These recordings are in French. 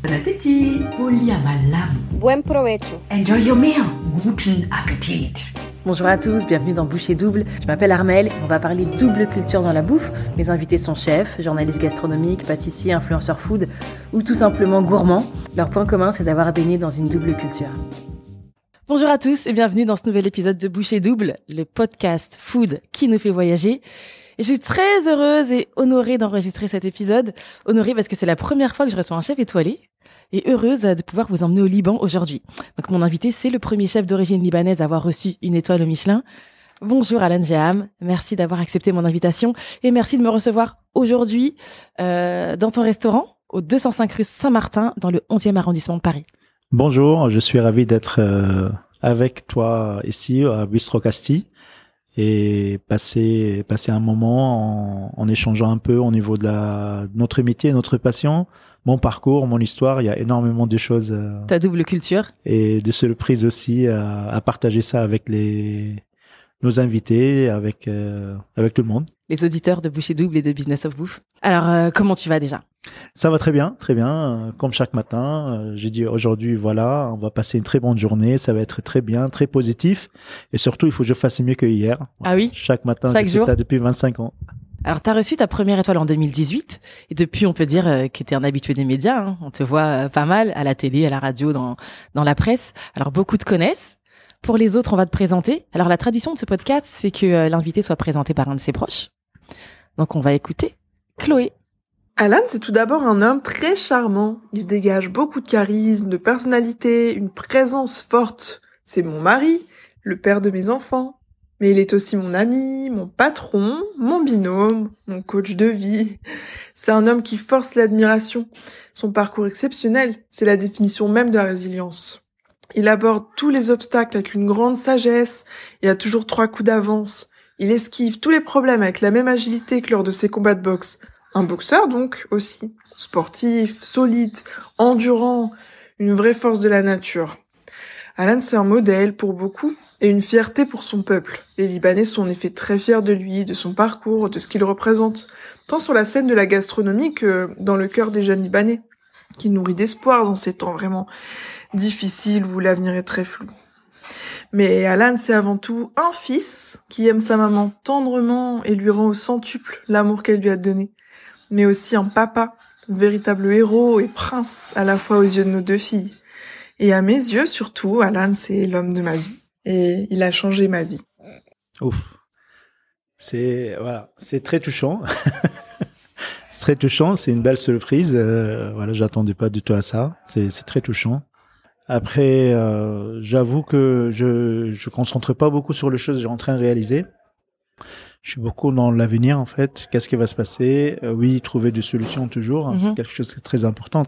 Bon appétit. Buen provecho. Enjoy your meal. Guten Appetit. Bonjour à tous, bienvenue dans Boucher Double. Je m'appelle Armel, on va parler double culture dans la bouffe. Mes invités sont chefs, journalistes gastronomiques, pâtissiers, influenceurs food ou tout simplement gourmands. Leur point commun, c'est d'avoir baigné dans une double culture. Bonjour à tous et bienvenue dans ce nouvel épisode de Boucher Double, le podcast food qui nous fait voyager. Je suis très heureuse et honorée d'enregistrer cet épisode. Honorée parce que c'est la première fois que je reçois un chef étoilé et heureuse de pouvoir vous emmener au Liban aujourd'hui. Donc mon invité, c'est le premier chef d'origine libanaise à avoir reçu une étoile au Michelin. Bonjour Alan Jaham, merci d'avoir accepté mon invitation et merci de me recevoir aujourd'hui euh, dans ton restaurant au 205 rue Saint-Martin dans le 11e arrondissement de Paris. Bonjour, je suis ravi d'être euh, avec toi ici à Bistro Castille et passer passer un moment en, en, échangeant un peu au niveau de la notre métier, notre passion, mon parcours, mon histoire. Il y a énormément de choses. Euh, Ta double culture et de surprises aussi à, à partager ça avec les nos invités, avec euh, avec tout le monde. Les auditeurs de Boucher Double et de Business of Bouffe. Alors euh, comment tu vas déjà? Ça va très bien, très bien. Comme chaque matin, euh, j'ai dit aujourd'hui, voilà, on va passer une très bonne journée. Ça va être très bien, très positif. Et surtout, il faut que je fasse mieux que hier. Ah oui? Chaque matin, je fais ça depuis 25 ans. Alors, tu as reçu ta première étoile en 2018. Et depuis, on peut dire euh, que tu es un habitué des médias. Hein. On te voit euh, pas mal à la télé, à la radio, dans, dans la presse. Alors, beaucoup te connaissent. Pour les autres, on va te présenter. Alors, la tradition de ce podcast, c'est que l'invité soit présenté par un de ses proches. Donc, on va écouter Chloé. Alan, c'est tout d'abord un homme très charmant. Il dégage beaucoup de charisme, de personnalité, une présence forte. C'est mon mari, le père de mes enfants. Mais il est aussi mon ami, mon patron, mon binôme, mon coach de vie. C'est un homme qui force l'admiration. Son parcours exceptionnel, c'est la définition même de la résilience. Il aborde tous les obstacles avec une grande sagesse Il a toujours trois coups d'avance. Il esquive tous les problèmes avec la même agilité que lors de ses combats de boxe. Un boxeur donc aussi, sportif, solide, endurant, une vraie force de la nature. Alan c'est un modèle pour beaucoup et une fierté pour son peuple. Les Libanais sont en effet très fiers de lui, de son parcours, de ce qu'il représente, tant sur la scène de la gastronomie que dans le cœur des jeunes Libanais, qui nourrit d'espoir dans ces temps vraiment difficiles où l'avenir est très flou. Mais Alan, c'est avant tout un fils qui aime sa maman tendrement et lui rend au centuple l'amour qu'elle lui a donné mais aussi un papa, véritable héros et prince à la fois aux yeux de nos deux filles. Et à mes yeux, surtout, Alan, c'est l'homme de ma vie. Et il a changé ma vie. Ouf. C'est, voilà, c'est très touchant. c'est très touchant, c'est une belle surprise. Euh, voilà, j'attendais pas du tout à ça. C'est très touchant. Après, euh, j'avoue que je je concentre pas beaucoup sur les choses que j'ai en train de réaliser je suis beaucoup dans l'avenir en fait. Qu'est-ce qui va se passer? Euh, Oui, trouver des solutions toujours, hein, c'est mhm. quelque chose de très important.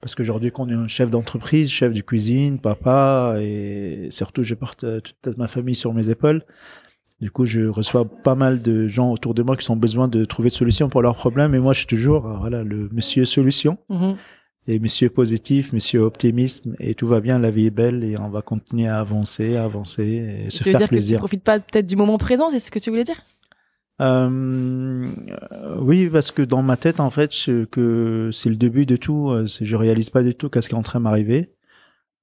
Parce qu'aujourd'hui, quand on est un chef d'entreprise, chef de cuisine, papa, et surtout, je porte euh, toute ma famille sur mes épaules. Du coup, je reçois pas mal de gens autour de moi qui ont besoin de trouver des solutions pour leurs problèmes. Et moi, je suis toujours, euh, voilà, le monsieur solution. Mhm. Et monsieur positif, monsieur optimisme, et tout va bien, la vie est belle, et on va continuer à avancer, à avancer, et, se faire dire plaisir. Que tu profites pas peut-être du moment présent, c'est ce que tu voulais dire? Euh, oui, parce que dans ma tête, en fait, que c'est le début de tout. Euh, je réalise pas du tout qu'est-ce qui est en train de m'arriver.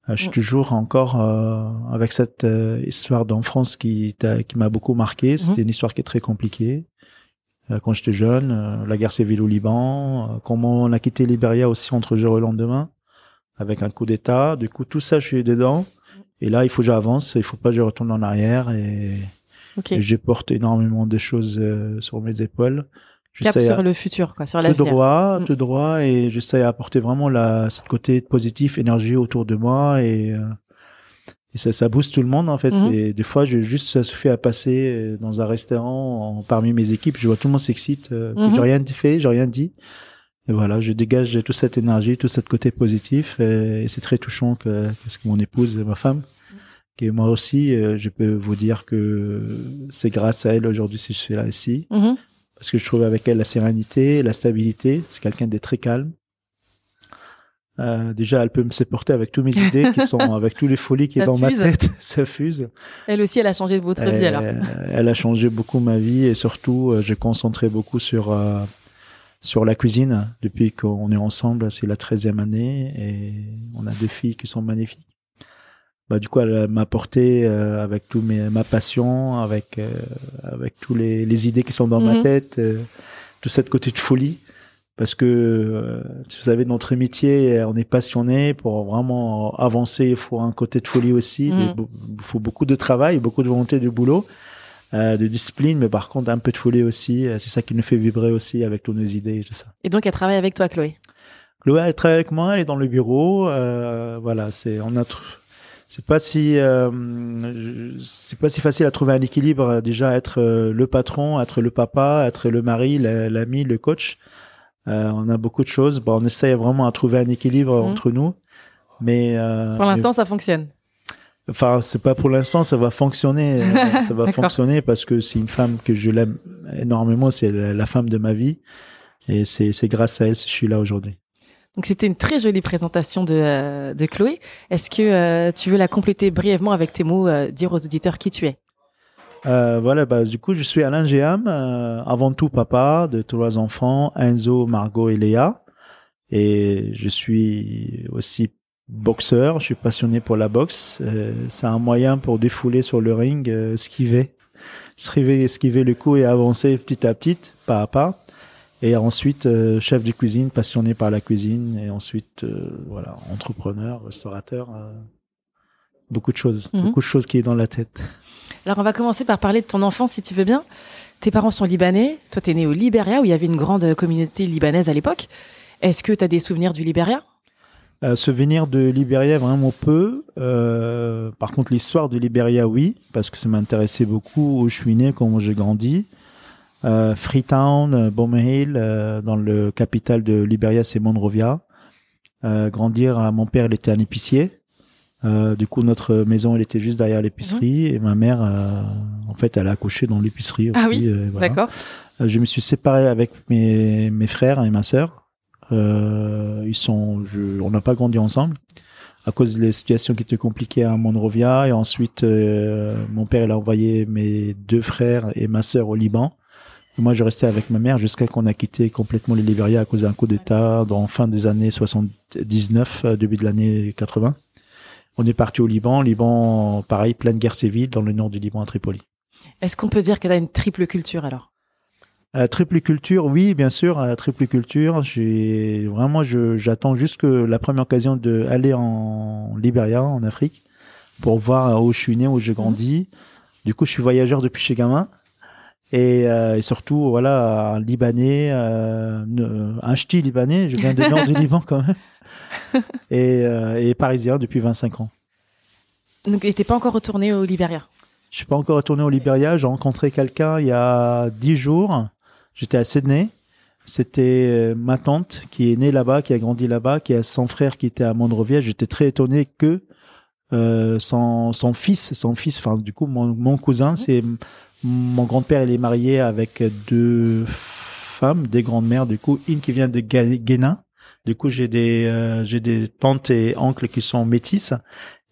Euh, je suis mm. toujours encore euh, avec cette euh, histoire d'enfance qui, qui m'a beaucoup marqué. Mm-hmm. C'était une histoire qui est très compliquée. Quand j'étais jeune, la guerre civile au Liban, comment on a quitté Libéria aussi entre jour et lendemain, avec un coup d'État. Du coup, tout ça, je suis dedans. Et là, il faut que j'avance. Il faut pas que je retourne en arrière. Et Okay. Je porte énormément de choses euh, sur mes épaules. Je Cap sur le futur, quoi, sur l'avenir. Tout droit, mm. tout droit, et j'essaie apporter vraiment la, cette côté positif, énergie autour de moi, et, euh, et ça, ça booste tout le monde, en fait. C'est Des fois, je, juste, ça se fait à passer euh, dans un restaurant, en, parmi mes équipes, je vois tout le monde s'excite, euh, mm-hmm. j'ai rien fait, j'ai rien dit. Et voilà, je dégage toute cette énergie, tout ce côté positif, et, et c'est très touchant que, que, que mon épouse et ma femme et moi aussi, euh, je peux vous dire que c'est grâce à elle aujourd'hui si je suis là ici. Mhm. Parce que je trouve avec elle la sérénité, la stabilité. C'est quelqu'un de très calme. Euh, déjà, elle peut me supporter avec toutes mes idées qui sont, avec tous les folies qui sont dans ma tête, ça fuse. Elle aussi, elle a changé de votre vie alors. Elle a changé beaucoup ma vie et surtout, euh, j'ai concentré beaucoup sur sur la cuisine depuis qu'on est ensemble. C'est la 13e année et on a deux filles qui sont magnifiques. Bah, du coup, elle m'a apporté euh, avec tout mes, ma passion, avec euh, avec tous les, les idées qui sont dans ma Mhm. tête, euh, tout cette côté de folie. Parce que euh, vous savez, notre métier, on est passionné pour vraiment avancer. Il faut un côté de folie aussi. Mhm. Il faut beaucoup de travail, beaucoup de volonté, de boulot, euh, de discipline, mais par contre un peu de folie aussi. Euh, C'est ça qui nous fait vibrer aussi avec toutes nos idées et tout ça. Et donc, elle travaille avec toi, Chloé? Chloé, elle travaille avec moi, elle est dans le bureau. Euh, voilà, c'est on a c'est pas si euh, c'est pas si facile à trouver un équilibre. euh, Déjà être euh, le patron, être le papa, être le mari, la- l'ami, le coach. Euh, on a beaucoup de choses. Bon, on essaye vraiment à trouver un équilibre Mhm. entre nous. Mais euh, Pour l'instant, ça fonctionne. Enfin, c'est pas pour l'instant, ça va fonctionner. euh, ça va fonctionner parce que c'est une femme que je l'aime énormément. C'est la, femme de ma vie. Et c'est c'est grâce à elle que je suis là aujourd'hui. Donc, c'était une très jolie présentation de, euh, de Chloé. Est-ce que euh, tu veux la compléter brièvement avec tes mots, euh, dire aux auditeurs qui tu es? Euh, voilà, bah, du coup, je suis Alain Géam, euh, avant tout papa de trois enfants, Enzo, Margot et Léa. Et je suis aussi boxeur, je suis passionné pour la boxe. Euh, c'est un moyen pour défouler sur le ring, euh, esquiver, esquiver, esquiver le coup et avancer petit à petit, pas à pas. Et ensuite, euh, chef de cuisine, passionné par la cuisine. Et ensuite, euh, voilà, entrepreneur, restaurateur. euh, beaucoup de choses, Mhm. beaucoup de choses qui est dans la tête. Alors, on va commencer par parler de ton enfance, si tu veux bien. Tes parents sont libanais. Toi, t'es né au Libéria, où il y avait une grande communauté libanaise à l'époque. Est-ce que tu as des souvenirs du Libéria Euh, souvenir de Libéria, vraiment peu. Euh, par contre, l'histoire de Libéria, oui, parce que ça m'intéressait beaucoup où je suis né, comment j'ai grandi. Euh, Freetown, euh, Bomehill, euh, dans le capital de Libéria, c'est Monrovia. Grandir, mon père, il était un épicier. Euh, du coup, notre maison, elle était juste derrière l'épicerie. Et ma mère, euh, en fait, elle a accouché dans l'épicerie aussi. Ah oui, euh, voilà. D'accord. Euh, je me suis séparé avec mes, mes frères et ma sœur. Euh, ils sont, je, on n'a pas grandi ensemble à cause des situations qui étaient compliquées à Monrovia. Et ensuite, euh, mon père il a envoyé mes deux frères et ma sœur au Liban. Et moi, je restais avec ma mère jusqu'à qu'on a quitté complètement le Libéria à cause d'un coup d'État dans fin des années 79, euh, début de l'année 80. On est parti au Liban. Liban, pareil, pleine guerre civile dans le nord du Liban à Tripoli. Est-ce qu'on peut dire que tu as une triple culture alors? Euh, triple culture, oui, bien sûr, euh, triple culture. J'ai vraiment, j'attends juste que la première occasion de aller en Libéria, en Afrique, pour voir où je suis né, où j'ai grandi. Du coup, je suis voyageur depuis chez gamin. Et, euh, et surtout, voilà, un Libanais, euh, un ch'ti libanais, je viens du nord du Liban quand même, et, euh, et parisien depuis 25 ans. Donc, t'es pas encore retourné au Libéria Je suis pas encore retourné au Libéria. J'ai rencontré quelqu'un il y a dix jours. J'étais à Sydney. C'était euh, ma tante qui est née là-bas, qui a grandi là-bas, qui a son frère qui était à Monrovia. J'étais très étonné que euh, son, son fils, son fils, enfin du coup mon, mon cousin, c'est mon grand-père. Il est marié avec deux femmes, des grandes-mères. Du coup, une qui vient de Guénin. Du coup, j'ai des euh, j'ai des tantes et oncles qui sont métisses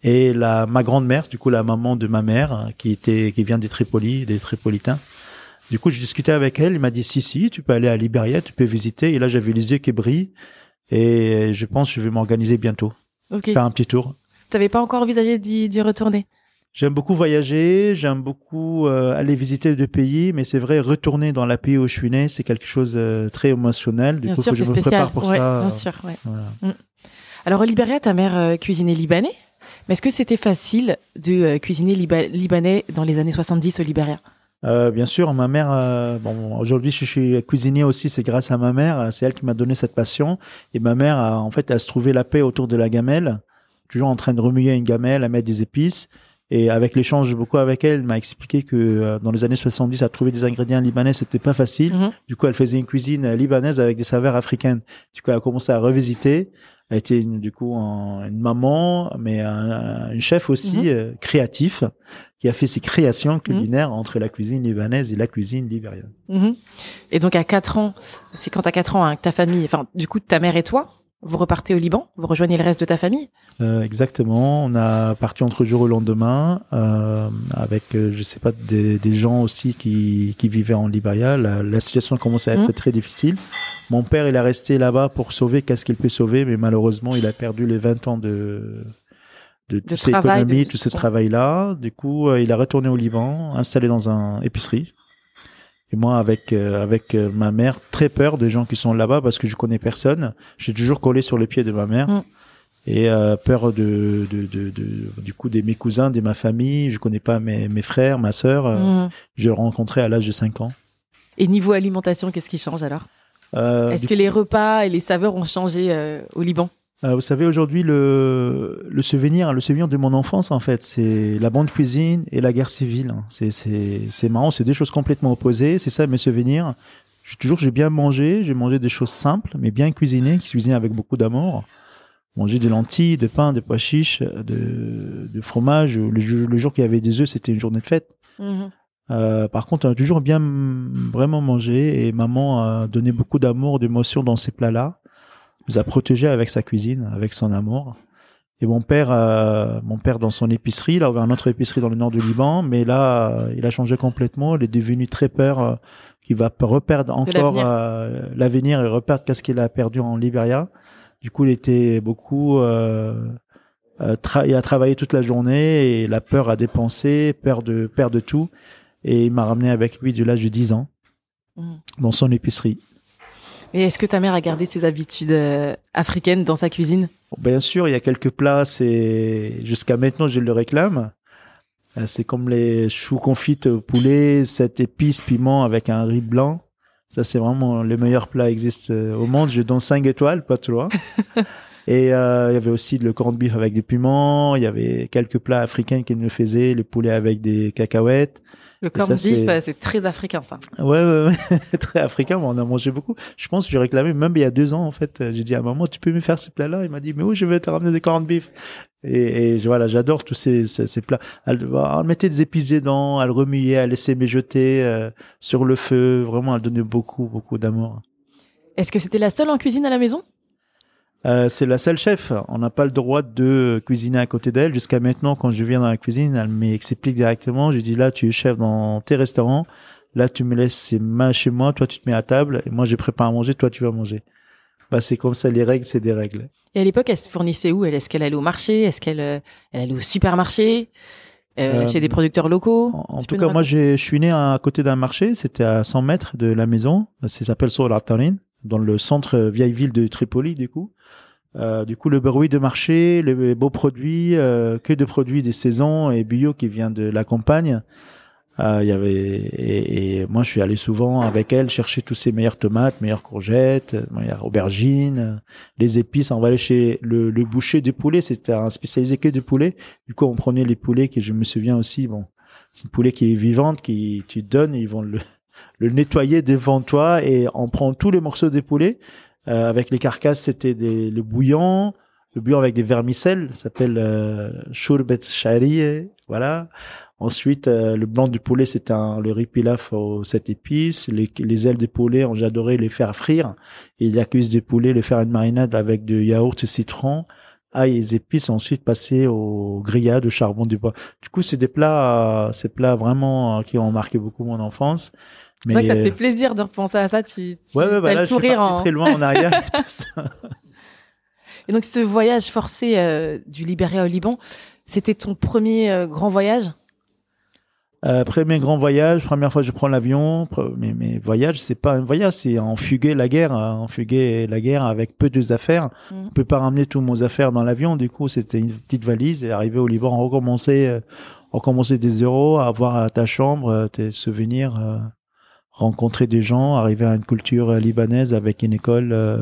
et la ma grand-mère, du coup la maman de ma mère, euh, qui était qui vient des Tripoli, des Tripolitains. Du coup, je discutais avec elle, il m'a dit si si, tu peux aller à Liberia, tu peux visiter. Et là, j'avais les yeux qui brillent et je pense que je vais m'organiser bientôt, Ok. faire un petit tour. T'avais pas encore envisagé d'y retourner? J'aime beaucoup voyager, j'aime beaucoup euh, aller visiter deux pays, mais c'est vrai retourner dans la pays où je suis né, c'est quelque chose de très émotionnel. Du Bien coup, sûr, que je me spécial. prépare pour Ouais, ça. Bien sûr, ouais. Voilà. Alors au Libéria, ta mère euh, cuisinait libanais. Mais est-ce que c'était facile de euh, cuisiner liba- libanais dans les années 70 au Libéria Euh, bien sûr, ma mère. euh, bon, aujourd'hui, je suis cuisinier aussi. C'est grâce à ma mère. C'est elle qui m'a donné cette passion. Et ma mère, a, en fait, elle se trouvait la paix autour de la gamelle, toujours en train de remuer une gamelle, à mettre des épices. Et avec l'échange beaucoup avec elle, elle m'a expliqué que euh, dans les années 70, à trouver des ingrédients libanais, c'était pas facile. Mhm. Du coup, elle faisait une cuisine libanaise avec des saveurs africaines. Du coup, elle a commencé à revisiter. Elle était une- du coup un- une maman, mais un, un- une chef aussi Mhm. euh, créatif, qui a fait ses créations culinaires entre la cuisine libanaise et la cuisine libérienne. Mhm. Et donc à 4 ans, c'est quand t'as 4 ans hein, que ta famille, enfin du coup ta mère et toi, vous repartez au Liban, vous rejoignez le reste de ta famille. Euh, exactement. On a parti entre jour au lendemain euh, avec, euh, je sais pas, des, des gens aussi qui, qui vivaient en Libéria. La, la situation commençait à être Mhm. très difficile. Mon père, il est resté là-bas pour sauver qu'est-ce qu'il peut sauver, mais malheureusement, il a perdu les 20 ans de de, toutes ses travail, économies, de- tout ce travail-là. Du coup, euh, il a retourné au Liban, installé dans un épicerie. Et moi, avec euh, avec euh, ma mère, très peur des gens qui sont là-bas parce que je connais personne. J'ai toujours collé sur les pieds de ma mère Mm. et euh, peur de, de, de, de- du coup de mes cousins, de ma famille. Je connais pas mes, mes frères, ma sœur. euh, Mhm. Je l'ai rencontré à l'âge de 5 ans. Et niveau alimentation, qu'est-ce qui change alors? Euh, Est-ce que les repas et les saveurs ont changé au Liban? Euh, vous savez, aujourd'hui, le, le souvenir, le souvenir de mon enfance, en fait, c'est la bonne cuisine et la guerre civile. C'est, c'est, c'est marrant, c'est deux choses complètement opposées. C'est ça mes souvenirs. Je, toujours, j'ai bien mangé. J'ai mangé des choses simples, mais bien cuisinées, qui cuisinaient avec beaucoup d'amour. Manger des lentilles, des pains, des pois chiches, de, de fromage. Le, jour- le jour qu'il y avait des œufs, c'était une journée de fête. Euh, par contre, on a toujours bien vraiment mangé et maman a donné beaucoup d'amour, d'émotion dans ces plats-là. Nous a protégés avec sa cuisine, avec son amour. Et mon père, euh, mon père dans son épicerie, il a ouvert une autre épicerie dans le nord du Liban, mais là, euh, il a changé complètement. Il est devenu très peur euh, qu'il va reperdre encore l'avenir. et reperdre qu'est-ce qu'il a perdu en Libéria. Du coup, il était beaucoup. il a travaillé toute la journée et la peur à dépenser, peur de perdre tout. Et il m'a ramené avec lui de l'âge de 10 ans Mhm. dans son épicerie. Et est-ce que ta mère a gardé ses habitudes euh, africaines dans sa cuisine? Bien sûr, il y a quelques plats, c'est jusqu'à maintenant je le réclame. Euh, C'est comme les choux confites au poulet, cette épice piment avec un riz blanc. Ça, c'est vraiment le meilleur plat qui existe euh, au monde. Je donne 5 étoiles, pas trop. Et euh, il y avait aussi le corned beef avec des piments. Il y avait quelques plats africains qui nous faisaient, le poulet avec des cacahuètes. Le ça, corned beef, c'est- très africain ça. Ouais, ouais, ouais. très africain, on a mangé beaucoup. Je pense que j'ai réclamé, même il y a deux ans, en fait, j'ai dit à maman, tu peux me faire ce plat-là? Il m'a dit, mais où je vais te ramener des corned beef? Et, et voilà, j'adore tous ces, ces, ces plats. Elle, elle mettait des épices dedans, elle remuait, elle laissait mijoter euh, sur le feu. Vraiment, elle donnait beaucoup, beaucoup d'amour. Est-ce que c'était la seule en cuisine à la maison? Euh, c'est la seule chef. On n'a pas le droit de cuisiner à côté d'elle. Jusqu'à maintenant, quand je viens dans la cuisine, elle m'explique directement. Je dis là, tu es chef dans tes restaurants. Là, tu me laisses ces mains chez moi. Toi, tu te mets à table. Et moi, je prépare à manger. Toi, tu vas manger. Bah, c'est comme ça. Les règles, c'est des règles. Et à l'époque, elle se fournissait où Elle? Est-ce qu'elle allait au marché? Est-ce qu'elle euh, elle allait au supermarché? Euh, Euh, Chez des producteurs locaux? En, tout cas, moi, je suis né à côté d'un marché. C'était à 100 mètres de la maison. Ça s'appelle Soul Atarin, dans le centre euh, vieille ville de Tripoli, du coup. Euh, du coup, le bruit de marché, les beaux produits, euh, que de produits des saisons et bio qui vient de la campagne. Euh, y avait et, et moi, je suis allé souvent avec elle chercher tous ces meilleures tomates, meilleures courgettes, meilleures aubergines, les épices. On va aller chez le, le boucher du poulet. C'était un spécialisé que du poulet. Du coup, on prenait les poulets que je me souviens aussi. Bon, c'est une poulet qui est vivante, qui tu donnes, ils vont le, le nettoyer devant toi et on prend tous les morceaux des poulets. Euh, avec les carcasses, c'était des, le bouillon, le bouillon avec des vermicelles, ça s'appelle euh, shourbet shari, voilà. Ensuite, euh, le blanc du poulet, c'était un, le riz pilaf aux sept épices. Les, les ailes de poulet, j'adorais les faire frire. Et la cuisse de poulet, les faire une marinade avec du yaourt et citron, ail et épices. Ensuite, passer au grillade au charbon du bois. Du coup, c'est des plats, euh, ces plats vraiment euh, qui ont marqué beaucoup mon enfance. Que ça te euh, fait plaisir de repenser à ça. Tu, tu Ouais, ouais, bah as là, le je suis sourire en. très loin en arrière. et tout ça. Et donc, ce voyage forcé euh, du Libéria au Liban, c'était ton premier euh, grand voyage? Euh, premier grand voyage, première fois que je prends l'avion, mais mes voyages, c'est pas un voyage, c'est en fuguer la guerre, hein, en fuguer la guerre avec peu de affaires. Mhm. On peut pas ramener tous nos affaires dans l'avion, du coup, c'était une petite valise et arrivé au Liban, euh, on recommençait des zéros, avoir à ta chambre euh, tes souvenirs, euh, rencontrer des gens, arriver à une culture euh, libanaise avec une école, euh,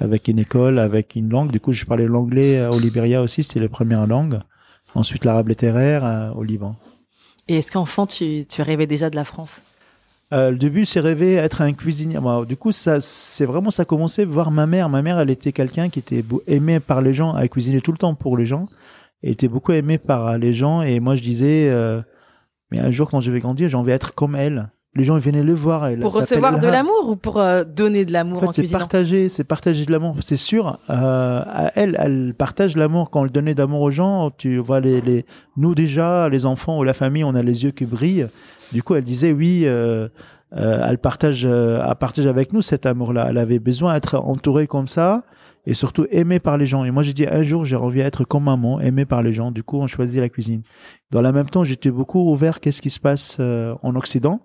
avec une école, avec une langue. Du coup, je parlais l'anglais euh, au Libéria aussi, c'était la première langue. Ensuite, l'arabe littéraire euh, au Liban. Et est-ce qu'enfant, tu, tu rêvais déjà de la France? Euh, le début, c'est rêver être un cuisinier. Du coup, ça, c'est vraiment ça a commencé voir ma mère. Ma mère, elle était quelqu'un qui était aimé par les gens. Elle cuisinait tout le temps pour les gens. Elle était beaucoup aimée par les gens. Et moi, je disais, mais un jour, quand je vais grandir, j'ai envie d'être comme elle. Les gens ils venaient le voir. Elle Pour recevoir de l'amour ou pour euh, donner de l'amour En fait, en c'est partager, c'est partager de l'amour. C'est sûr. Euh, elle, elle partage l'amour quand elle donnait d'amour aux gens. Tu vois les, les, nous déjà, les enfants ou la famille, on a les yeux qui brillent. Du coup, elle disait oui. Euh, euh, elle partage, euh, elle partage avec nous cet amour-là. Elle avait besoin d'être entourée comme ça et surtout aimée par les gens. Et moi, j'ai dit un jour, j'ai envie d'être comme maman, aimée par les gens. Du coup, on choisit la cuisine. Dans le même temps, j'étais beaucoup ouvert. Qu'est-ce qui se passe en Occident?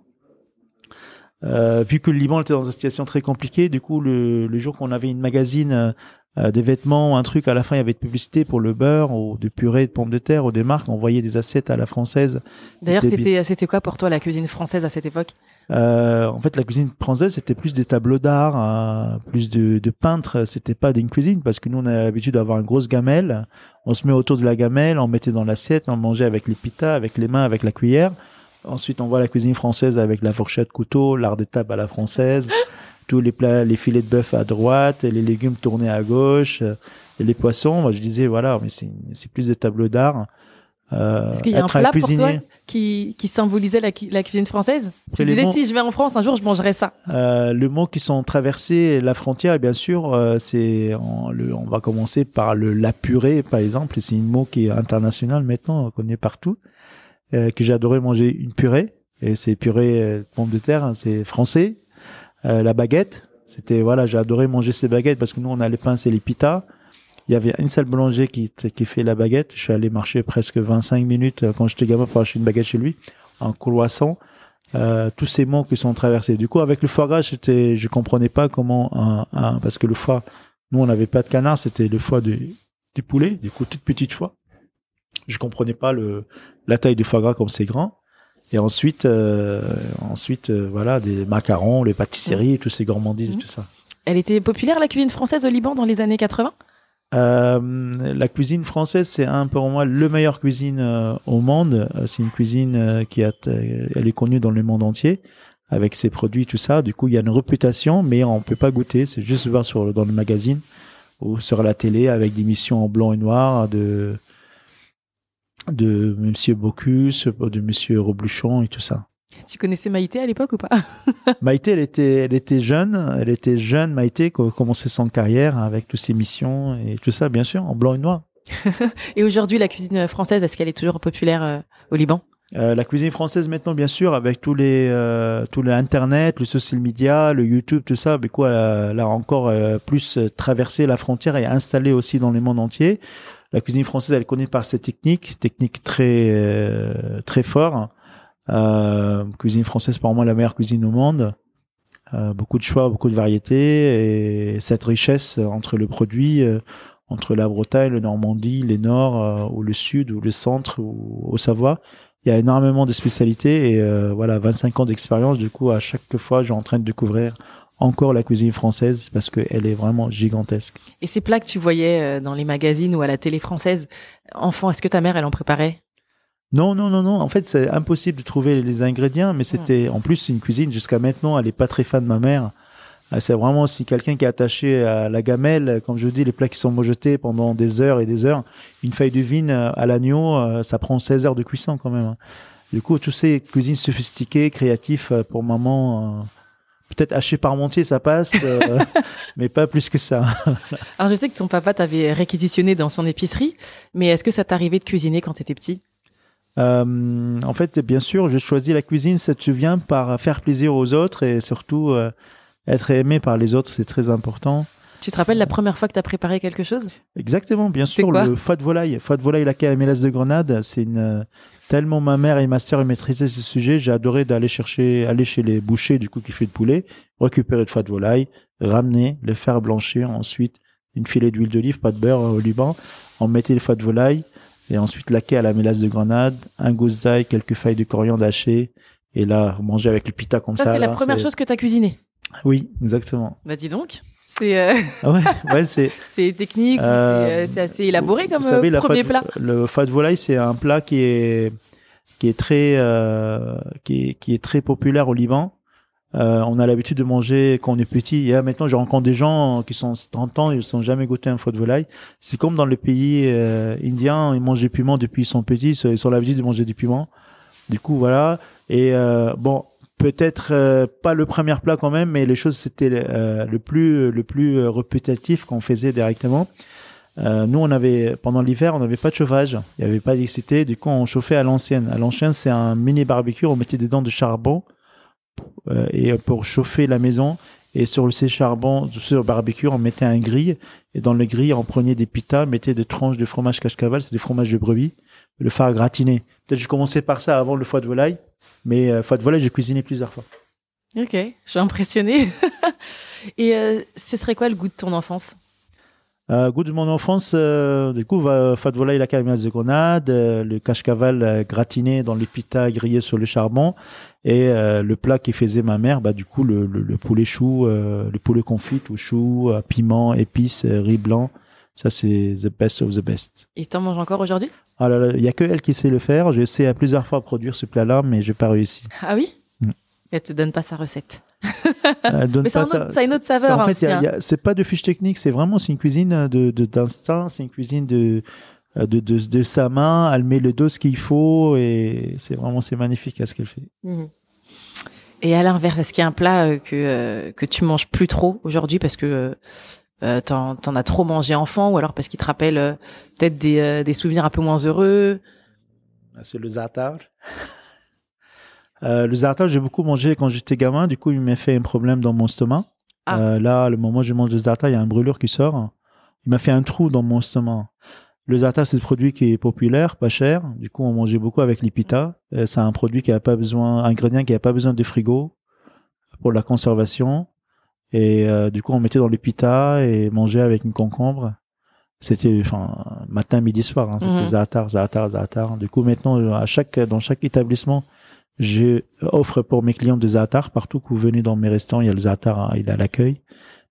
Euh, vu que le Liban était dans une situation très compliquée, du coup, le, le jour qu'on avait une magazine euh, euh, des vêtements un truc, à la fin, il y avait de publicité pour le beurre ou de purée de pommes de terre ou des marques. On voyait des assiettes à la française. D'ailleurs, C'était quoi pour toi la cuisine française à cette époque? Euh, en fait, la cuisine française, c'était plus des tableaux d'art, euh, plus de, de peintres. C'était pas d'une cuisine parce que nous, on a l'habitude d'avoir une grosse gamelle. On se met autour de la gamelle, on mettait dans l'assiette, on mangeait avec les pitas, avec les mains, avec la cuillère. Ensuite, on voit la cuisine française avec la fourchette, couteau, l'art de table à la française, tous les plats, les filets de bœuf à droite, les légumes tournés à gauche, euh, et les poissons. Moi, je disais, voilà, mais c'est plus des tableaux d'art. Euh, Est-ce qu'il y a un plat pour toi qui, qui symbolisait la, cu- la cuisine française? Tu disais si je vais en France un jour, je mangerai ça. Euh, le mot qui sont traversés la frontière, bien sûr, euh, c'est on, on va commencer par le la purée, par exemple. C'est un mot qui est international maintenant, qu'on connaît partout. Euh, que j'ai adoré manger une purée. Et c'est purée euh, pommes de terre, hein, c'est français. Euh, la baguette, c'était voilà, j'ai adoré manger ces baguettes parce que nous on a les pinces et les pitas. Il y avait une seule boulanger qui qui fait la baguette. Je suis allé marcher presque 25 minutes euh, quand j'étais gamin pour acheter une baguette chez lui, un croissant euh, tous ces mots qui sont traversés. Du coup, avec le foie gras, j'étais, je comprenais pas comment un, un- parce que le foie, nous on n'avait pas de canard, c'était le foie du, du poulet, du coup toute petite foie. Je comprenais pas le la taille du foie gras comme c'est grand. Et ensuite, euh, ensuite, euh, voilà, des macarons, les pâtisseries, tous ces gourmandises et Mhm. tout ça. Elle était populaire la cuisine française au Liban dans les années 80 Euh, la cuisine française, c'est un pour moi le meilleur cuisine au monde. C'est une cuisine qui a, elle est connue dans le monde entier avec ses produits tout ça. Du coup, il y a une réputation, mais on peut pas goûter. C'est juste voir sur dans le magazine ou sur la télé avec des missions en blanc et noir de de Monsieur Bocuse, de Monsieur Robluchon et tout ça. Tu connaissais Maïté à l'époque ou pas? Maïté, elle était, elle était jeune, elle était jeune, Maïté, qui a commencé son carrière avec toutes ses missions et tout ça, bien sûr, en blanc et noir. Et aujourd'hui, la cuisine française, est-ce qu'elle est toujours populaire euh, au Liban? Euh, la cuisine française maintenant, bien sûr, avec tous les, euh, tous les internet, le social media, le YouTube, tout ça, mais quoi, elle a- elle a encore euh, plus traversé la frontière et installé aussi dans le monde entier. La cuisine française, elle est connue par ses techniques, techniques très, euh, très fortes. Euh, cuisine française, pour moi, la meilleure cuisine au monde. Euh, beaucoup de choix, beaucoup de variétés et cette richesse entre le produit, euh, entre la Bretagne, le Normandie, les Nord, ou le Sud, ou le Centre, ou au Savoie il y a énormément de spécialités et voilà 25 ans d'expérience du coup à chaque fois je suis en train de découvrir encore la cuisine française parce qu'elle est vraiment gigantesque. Et ces plats que tu voyais euh, dans les magazines ou à la télé française, enfant, est-ce que ta mère, elle en préparait? Non non non non. En fait c'est impossible de trouver les ingrédients mais c'était en plus une cuisine. Jusqu'à maintenant elle est pas très fan de ma mère. Ah, c'est vraiment si quelqu'un qui est attaché à la gamelle comme je dis les plats qui sont mojetés pendant des heures et des heures une feuille de vigne euh, à l'agneau euh, ça prend 16 heures de cuisson quand même hein. Du coup, tous ces cuisines sophistiquées, créatifs euh, pour maman, euh, peut-être haché parmentier, ça passe, euh, mais pas plus que ça. Alors, je sais que ton papa t'avait réquisitionné dans son épicerie, mais est-ce que ça t'arrivait de cuisiner quand t'étais petit? Euh, en fait, bien sûr, je choisis la cuisine, ça te vient par faire plaisir aux autres et surtout euh, être aimé par les autres, c'est très important. Tu te rappelles la première fois que t'as préparé quelque chose? Exactement, bien sûr, le foie de volaille. Foie de volaille, laquelle à mélasse de grenade, c'est une tellement ma mère et ma sœur maîtrisaient ce sujet, j'ai adoré d'aller chercher, aller chez les bouchers du coup qui fait de poulet, récupérer le foie de volaille, ramener, le faire blanchir, ensuite une filet d'huile d'olive, pas de beurre euh, au Liban, on mettait le foie de volaille et ensuite laqué à la mélasse de grenade, un gousse d'ail, quelques feuilles de coriandre hachées et là manger avec le pita comme ça. Ça, c'est la première chose que t'as cuisiné. Oui, exactement. Bah, dis donc. C'est euh, Ah ouais, ouais, c'est c'est technique, Euh, c'est, euh, c'est assez élaboré comme Vous savez, euh, premier plat. le foie de volaille, c'est un plat qui est qui est très euh, qui est qui est très populaire au Liban. Euh, on a l'habitude de manger quand on est petit. Et là, maintenant, je rencontre des gens qui sont 30 ans, ils n'ont jamais goûté un foie de volaille. C'est comme dans les pays euh, indiens, ils mangent du piment depuis qu'ils sont petits, ils ont l'habitude de manger du piment. Du coup, voilà. Et euh, bon, peut-être euh, pas le premier plat quand même, mais les choses c'était euh, le plus le plus euh, répétitif qu'on faisait directement. Euh, nous, on avait pendant l'hiver, on n'avait pas de chauffage, il n'y avait pas d'électricité, du coup, on chauffait à l'ancienne. À l'ancienne, c'est un mini barbecue, on mettait dedans de charbon euh, et pour chauffer la maison. Et sur ces charbons, sur le barbecue, on mettait un grill et dans le grill, on prenait des pitas, mettait des tranches de fromage cache-caval, c'est des fromages de brebis, le phare gratiné. Peut-être je commençais par ça avant le foie de volaille, mais euh, foie de volaille, j'ai cuisiné plusieurs fois. Ok, je suis impressionnée. Et euh, ce serait quoi le goût de ton enfance? Euh, goût de mon enfance, du coup, foie de volaille, la carmiasse de grenade, le cache-caval gratiné dans les pitas grillés sur le charbon, et le plat qui faisait ma mère, bah du coup le, le, le poulet chou, le poulet confit au chou, piment, épices, riz blanc. Ça c'est the best of the best. Et t'en manges encore aujourd'hui? Ah là là, il y a que elle qui sait le faire. J'ai essayé à plusieurs fois produire ce plat-là, mais j'ai pas réussi. Ah oui Mm. Elle te donne pas sa recette. Elle donne Mais ça a pas un autre- ça a une autre saveur, En hein, fait, a- c'est pas de fiche technique, c'est vraiment une cuisine de d'instinct, c'est une cuisine de de, de de sa main. Elle met le dos ce qu'il faut et c'est vraiment c'est magnifique à ce qu'elle fait. Et à l'inverse, est-ce qu'il y a un plat euh, que, euh, que tu manges plus trop aujourd'hui parce que euh, euh, t'en, as trop mangé enfant ou alors parce qu'il te rappelle euh, peut-être des, euh, des souvenirs un peu moins heureux Ah, C'est le za'atar. Le za'atar, j'ai beaucoup mangé quand j'étais gamin. Du coup, il m'a fait un problème dans mon estomac. Ah. Là, le moment où je mange le za'atar, il y a un brûlure qui sort. Il m'a fait un trou dans mon estomac. Le za'atar, c'est un produit qui est populaire, pas cher. Du coup, on mangeait beaucoup avec. Euh, c'est un produit qui a pas besoin, un ingrédient qui a pas besoin de frigo pour la conservation. Et euh, du coup, on mettait dans les pitas et mangeait avec une concombre. C'était, enfin, matin, midi, soir. Hein, c'était Mhm. za'atar, za'atar, za'atar. Du coup, maintenant, euh, à chaque, dans chaque établissement, je offre pour mes clients des za'atar. Partout que vous venez dans mes restaurants, il y a le za'atar, hein, il est à l'accueil.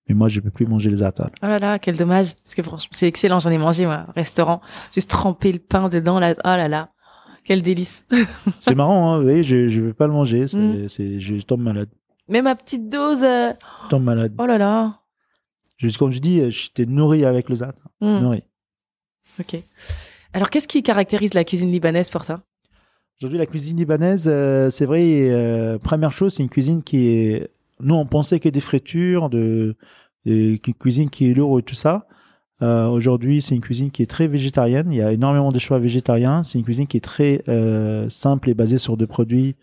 Mais moi, je peux plus manger les za'atar. Oh là là, quel dommage. Parce que franchement, c'est excellent, j'en ai mangé moi, au restaurant. Juste tremper le pain dedans, là. Oh là là, quel délice. C'est marrant, hein, vous voyez, je, je vais pas le manger. C'est, Mm. c'est, je tombe malade. Même à petite dose. euh, tombe malade. Oh là là. Juste comme je dis, euh, j'étais nourri avec le za'atar. Hmm, Nourri. Ok. Alors, qu'est-ce qui caractérise la cuisine libanaise pour toi? Aujourd'hui, la cuisine libanaise, euh, c'est vrai, euh, première chose, c'est une cuisine qui est. Nous, on pensait que des fritures, de, de- une cuisine qui est lourde et tout ça. Euh, Aujourd'hui, c'est une cuisine qui est très végétarienne. Il y a énormément de choix végétariens. C'est une cuisine qui est très simple et basée sur des produits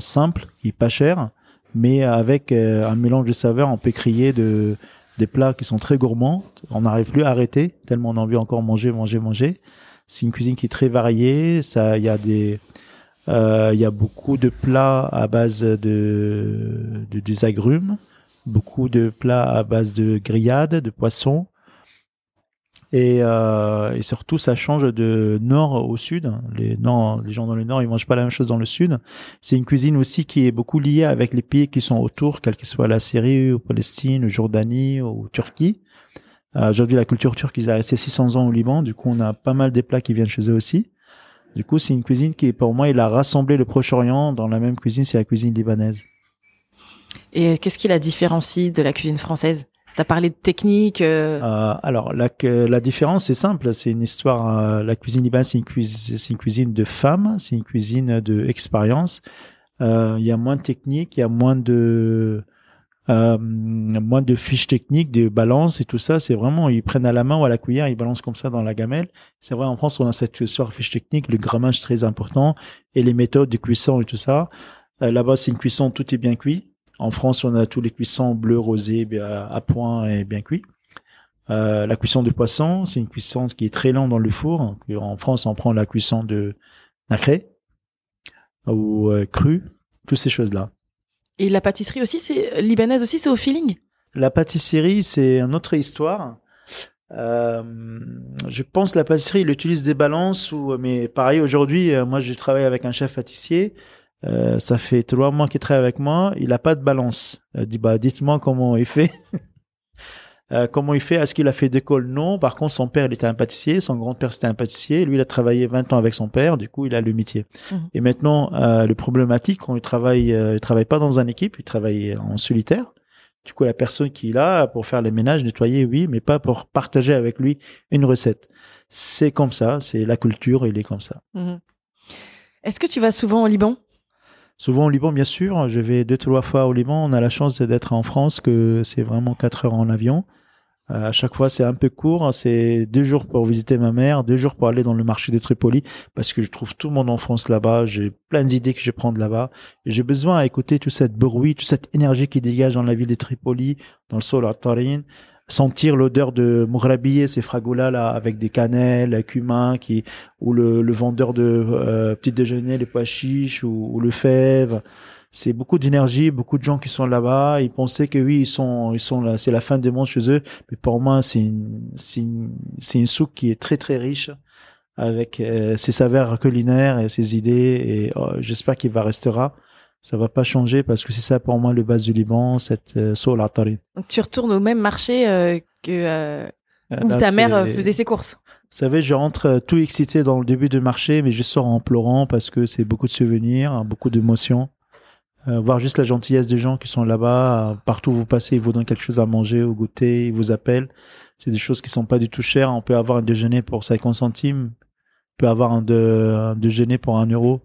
simples, est pas cher, mais avec euh, un mélange de saveurs. On peut créer de, des plats qui sont très gourmands. On n'arrive plus à arrêter tellement on a envie encore manger, manger, manger. C'est une cuisine qui est très variée. Ça, il y a des, euh, il y a beaucoup de plats à base de, de des agrumes, beaucoup de plats à base de grillades, de poissons. Et, euh, et surtout, ça change de nord au sud. Les, nord, les gens dans le nord, ils mangent pas la même chose dans le sud. C'est une cuisine aussi qui est beaucoup liée avec les pays qui sont autour, quelle que soit la Syrie, ou Palestine, ou Jordanie, ou Turquie. Euh, Aujourd'hui, la culture turque, ils ont resté 600 ans au Liban. Du coup, on a pas mal des plats qui viennent chez eux aussi. Du coup, c'est une cuisine qui, pour moi, il a rassemblé le Proche-Orient dans la même cuisine, c'est la cuisine libanaise. Et qu'est-ce qui la différencie de la cuisine française? T'as de technique. euh, Euh, alors, la, différence, c'est simple. C'est une histoire. euh, la cuisine libanaise, c'est une, cuisine, une cuisine de femmes. C'est une cuisine de expérience. Il y a moins de technique, il y a moins de moins de fiches techniques, de balance et tout ça. C'est vraiment, ils prennent à la main ou à la cuillère, ils balancent comme ça dans la gamelle. C'est vrai, en France, on a cette histoire fiche technique, le grammage très important et les méthodes de cuisson et tout ça. Là-bas, c'est une cuisson, tout est bien cuit. En France, on a tous les cuissons bleu, rosé, bien- à point et bien cuit. Euh, la cuisson de poisson, c'est une cuisson qui est très lente dans le four. En France, on prend la cuisson de nacré ou euh, cru, toutes ces choses-là. Et la pâtisserie aussi, c'est libanaise aussi, c'est au feeling? La pâtisserie, c'est une autre histoire. Euh, je pense la pâtisserie, il utilise des balances ou, mais pareil aujourd'hui, euh, moi je travaille avec un chef pâtissier. Euh, ça fait trois mois qu'il travaille avec moi. Il a pas de balance. Il dit bah dites-moi comment il fait. Euh, comment il fait? Est-ce qu'il a fait d'école? Non. Par contre, son père, il était un pâtissier. Son grand-père, c'était un pâtissier. Lui, il a travaillé 20 ans avec son père. Du coup, il a le métier. Mhm. Et maintenant, euh, le problématique, quand il travaille, euh, il travaille pas dans une équipe, il travaille en solitaire. Du coup, la personne qui est là pour faire les ménages, nettoyer, oui, mais pas pour partager avec lui une recette. C'est comme ça. C'est la culture. Il est comme ça. Mhm. Est-ce que tu vas souvent au Liban? Souvent au Liban, bien sûr. Je vais deux, trois fois au Liban. On a la chance d'être en France, que c'est vraiment quatre heures en avion. Euh, à chaque fois, c'est un peu court. C'est deux jours pour visiter ma mère, deux jours pour aller dans le marché de Tripoli, parce que je trouve tout le monde en France là-bas. J'ai plein d'idées que je vais prendre là-bas. Et j'ai besoin à écouter tout cette bruit, toute cette énergie qui dégage dans la ville de Tripoli, dans le sol à Tarin sentir l'odeur de Mourabiye, ces fragoulas là avec des cannelles, cumin qui ou le, le vendeur de euh, petit déjeuner, les pois chiches ou, ou le fève. C'est beaucoup d'énergie, beaucoup de gens qui sont là-bas. Ils pensaient que oui, ils sont, ils sont là, c'est la fin du monde chez eux. Mais pour moi, c'est une, c'est une, c'est une soupe qui est très très riche avec euh, ses saveurs culinaires et ses idées. Et oh, j'espère qu'il va restera ça va pas changer parce que c'est ça pour moi le base du Liban, cette euh, soul. Donc tu retournes au même marché euh, que euh, où Là, ta mère euh, faisait ses courses. Vous savez, je rentre euh, tout excité dans le début du marché, mais je sors en pleurant parce que c'est beaucoup de souvenirs, beaucoup d'émotions. Euh, voir juste la gentillesse des gens qui sont là-bas, partout où vous passez, ils vous donnent quelque chose à manger ou goûter, ils vous appellent. C'est des choses qui sont pas du tout chères. On peut avoir un déjeuner pour 50 centimes, on peut avoir un, de, un déjeuner pour un euro.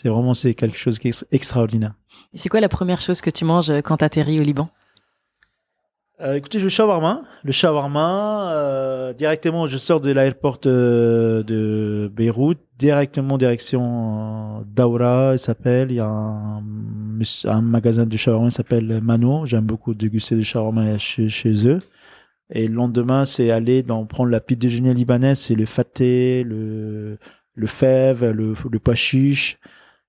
C'est vraiment c'est quelque chose qui est extraordinaire. Et c'est quoi la première chose que tu manges quand tu atterris au Liban? Euh, écoutez, le shawarma, le shawarma, euh, directement, je sors de l'aéroport de, de, Beyrouth, directement direction euh, Daura, il s'appelle, il y a un, un magasin de shawarma, il s'appelle Mano, j'aime beaucoup déguster du shawarma chez, chez eux. Et le lendemain, c'est aller dans, prendre la petite déjeuner libanaise, c'est le faté, le, le fève, le, le pois chiche,